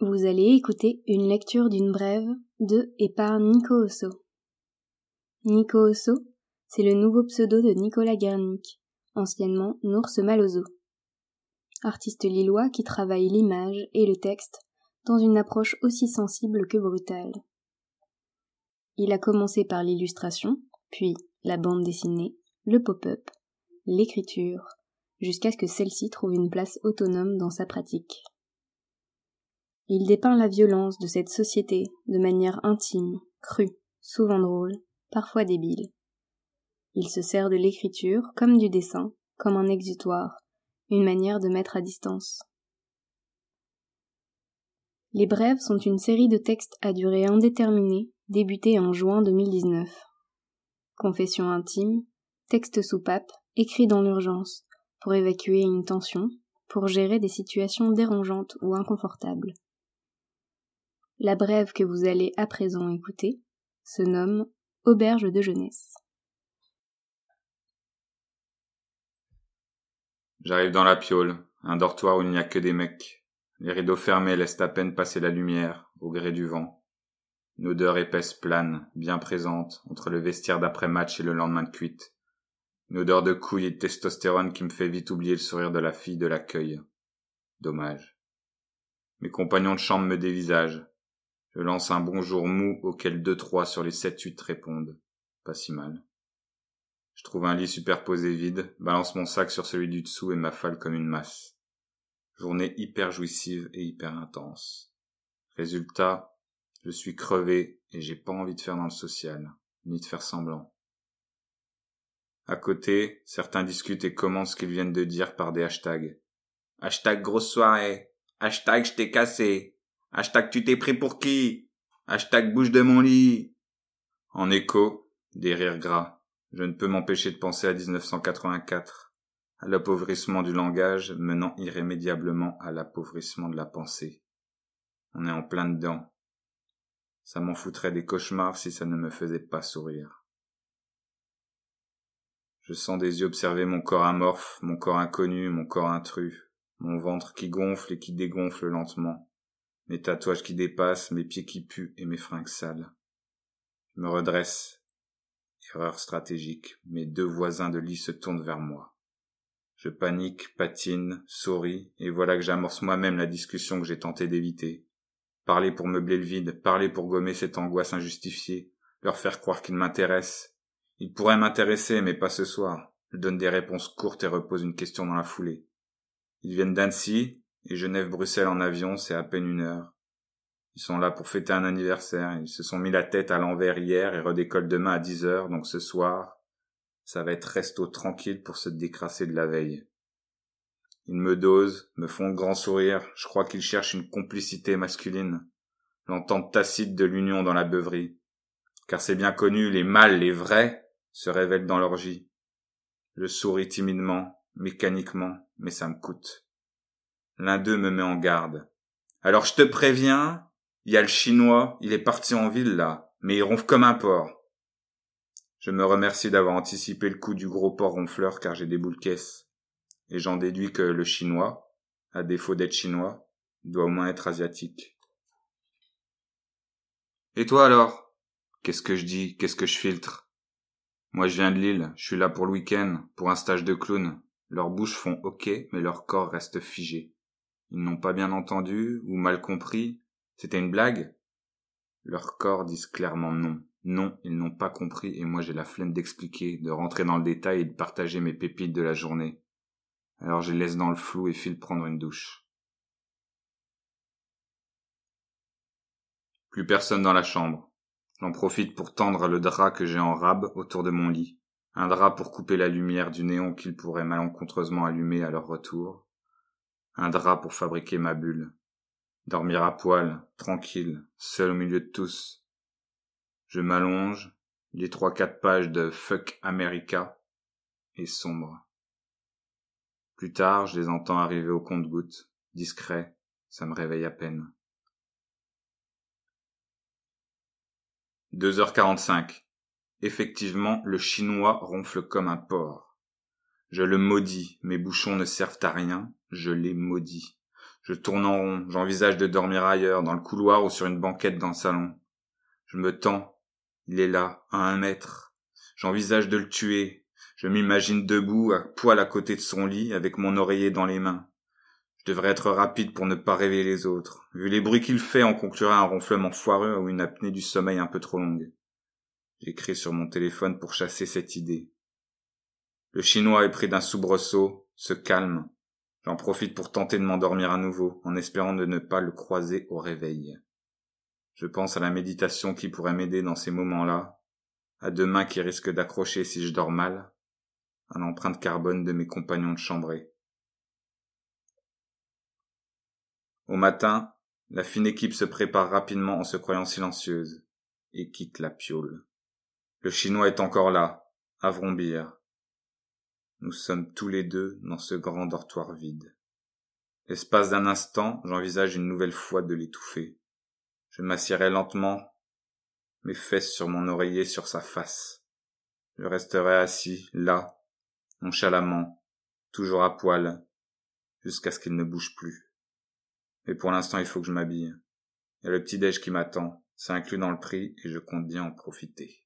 Vous allez écouter une lecture d'une brève de et par Nico Osso. Nico Osso, c'est le nouveau pseudo de Nicolas Guernic, anciennement Nours Malozo. Artiste lillois qui travaille l'image et le texte dans une approche aussi sensible que brutale. Il a commencé par l'illustration, puis la bande dessinée, le pop-up, l'écriture, jusqu'à ce que celle-ci trouve une place autonome dans sa pratique. Il dépeint la violence de cette société de manière intime, crue, souvent drôle, parfois débile. Il se sert de l'écriture comme du dessin, comme un exutoire, une manière de mettre à distance. Les Brèves sont une série de textes à durée indéterminée, débutés en juin 2019. Confession intime, texte soupape, écrit dans l'urgence, pour évacuer une tension, pour gérer des situations dérangeantes ou inconfortables. La brève que vous allez à présent écouter se nomme Auberge de jeunesse. J'arrive dans la piole, un dortoir où il n'y a que des mecs. Les rideaux fermés laissent à peine passer la lumière, au gré du vent. Une odeur épaisse plane, bien présente, entre le vestiaire d'après-match et le lendemain de cuite. Une odeur de couilles et de testostérone qui me fait vite oublier le sourire de la fille de l'accueil. Dommage. Mes compagnons de chambre me dévisagent. Je lance un bonjour mou auquel deux trois sur les sept huit répondent. Pas si mal. Je trouve un lit superposé vide, balance mon sac sur celui du dessous et m'affale comme une masse. Journée hyper jouissive et hyper intense. Résultat, je suis crevé et j'ai pas envie de faire dans le social, ni de faire semblant. À côté, certains discutent et commentent ce qu'ils viennent de dire par des hashtags. Hashtag grosse soirée. Hashtag je t'ai cassé. Hashtag tu t'es pris pour qui? Hashtag bouge de mon lit. En écho, des rires gras. Je ne peux m'empêcher de penser à 1984, à l'appauvrissement du langage menant irrémédiablement à l'appauvrissement de la pensée. On est en plein dedans. Ça m'en foutrait des cauchemars si ça ne me faisait pas sourire. Je sens des yeux observer mon corps amorphe, mon corps inconnu, mon corps intrus, mon ventre qui gonfle et qui dégonfle lentement, mes tatouages qui dépassent, mes pieds qui puent et mes fringues sales. Je me redresse. Erreur stratégique, mes deux voisins de lit se tournent vers moi. Je panique, patine, souris, et voilà que j'amorce moi-même la discussion que j'ai tenté d'éviter. Parler pour meubler le vide, parler pour gommer cette angoisse injustifiée, leur faire croire qu'ils m'intéressent. Ils pourraient m'intéresser, mais pas ce soir. Je donne des réponses courtes et repose une question dans la foulée. Ils viennent d'Annecy, et Genève-Bruxelles en avion, c'est à peine une heure. Ils sont là pour fêter un anniversaire, ils se sont mis la tête à l'envers hier et redécollent demain à dix heures, donc ce soir, ça va être resto tranquille pour se décrasser de la veille. Ils me dosent, me font grand sourire, je crois qu'ils cherchent une complicité masculine, l'entente tacite de l'union dans la beuverie. Car c'est bien connu, les mâles, les vrais, se révèlent dans l'orgie. Je souris timidement, mécaniquement, mais ça me coûte. L'un d'eux me met en garde. Alors je te préviens, il y a le chinois, il est parti en ville là, mais il ronfle comme un porc. Je me remercie d'avoir anticipé le coup du gros porc ronfleur car j'ai des boules caisses et j'en déduis que le chinois, à défaut d'être chinois, doit au moins être asiatique. Et toi alors? Qu'est-ce que je dis? Qu'est-ce que je filtre? Moi je viens de Lille, je suis là pour le week-end, pour un stage de clown. Leurs bouches font ok, mais leur corps reste figé. Ils n'ont pas bien entendu ou mal compris. C'était une blague? Leurs corps disent clairement non. Non, ils n'ont pas compris et moi j'ai la flemme d'expliquer, de rentrer dans le détail et de partager mes pépites de la journée. Alors je les laisse dans le flou et file prendre une douche. Plus personne dans la chambre. J'en profite pour tendre le drap que j'ai en rab autour de mon lit. Un drap pour couper la lumière du néon qu'ils pourraient malencontreusement allumer à leur retour. Un drap pour fabriquer ma bulle. Dormir à poil, tranquille, seul au milieu de tous. Je m'allonge, les trois quatre pages de Fuck America, et sombre. Plus tard, je les entends arriver au compte-gouttes, discret, ça me réveille à peine. 2h45. Effectivement, le chinois ronfle comme un porc. Je le maudis, mes bouchons ne servent à rien, Je l'ai maudit. Je tourne en rond, j'envisage de dormir ailleurs, dans le couloir ou sur une banquette dans le salon. Je me tends. Il est là, à un mètre. J'envisage de le tuer. Je m'imagine debout, à poil à côté de son lit, avec mon oreiller dans les mains. Devrais être rapide pour ne pas rêver les autres. Vu les bruits qu'il fait, on conclurait un ronflement foireux ou une apnée du sommeil un peu trop longue. J'écris sur mon téléphone pour chasser cette idée. Le chinois est pris d'un soubresaut, se calme. J'en profite pour tenter de m'endormir à nouveau, en espérant de ne pas le croiser au réveil. Je pense à la méditation qui pourrait m'aider dans ces moments-là, à deux mains qui risquent d'accrocher si je dors mal, à l'empreinte carbone de mes compagnons de chambrée. Au matin, la fine équipe se prépare rapidement en se croyant silencieuse et quitte la piole. Le chinois est encore là, à vrombir. Nous sommes tous les deux dans ce grand dortoir vide. L'espace d'un instant, j'envisage une nouvelle fois de l'étouffer. Je m'assierai lentement, mes fesses sur mon oreiller sur sa face. Je resterai assis, là, nonchalamment, toujours à poil, jusqu'à ce qu'il ne bouge plus. Mais pour l'instant, il faut que je m'habille. Il y a le petit déj qui m'attend, c'est inclus dans le prix et je compte bien en profiter.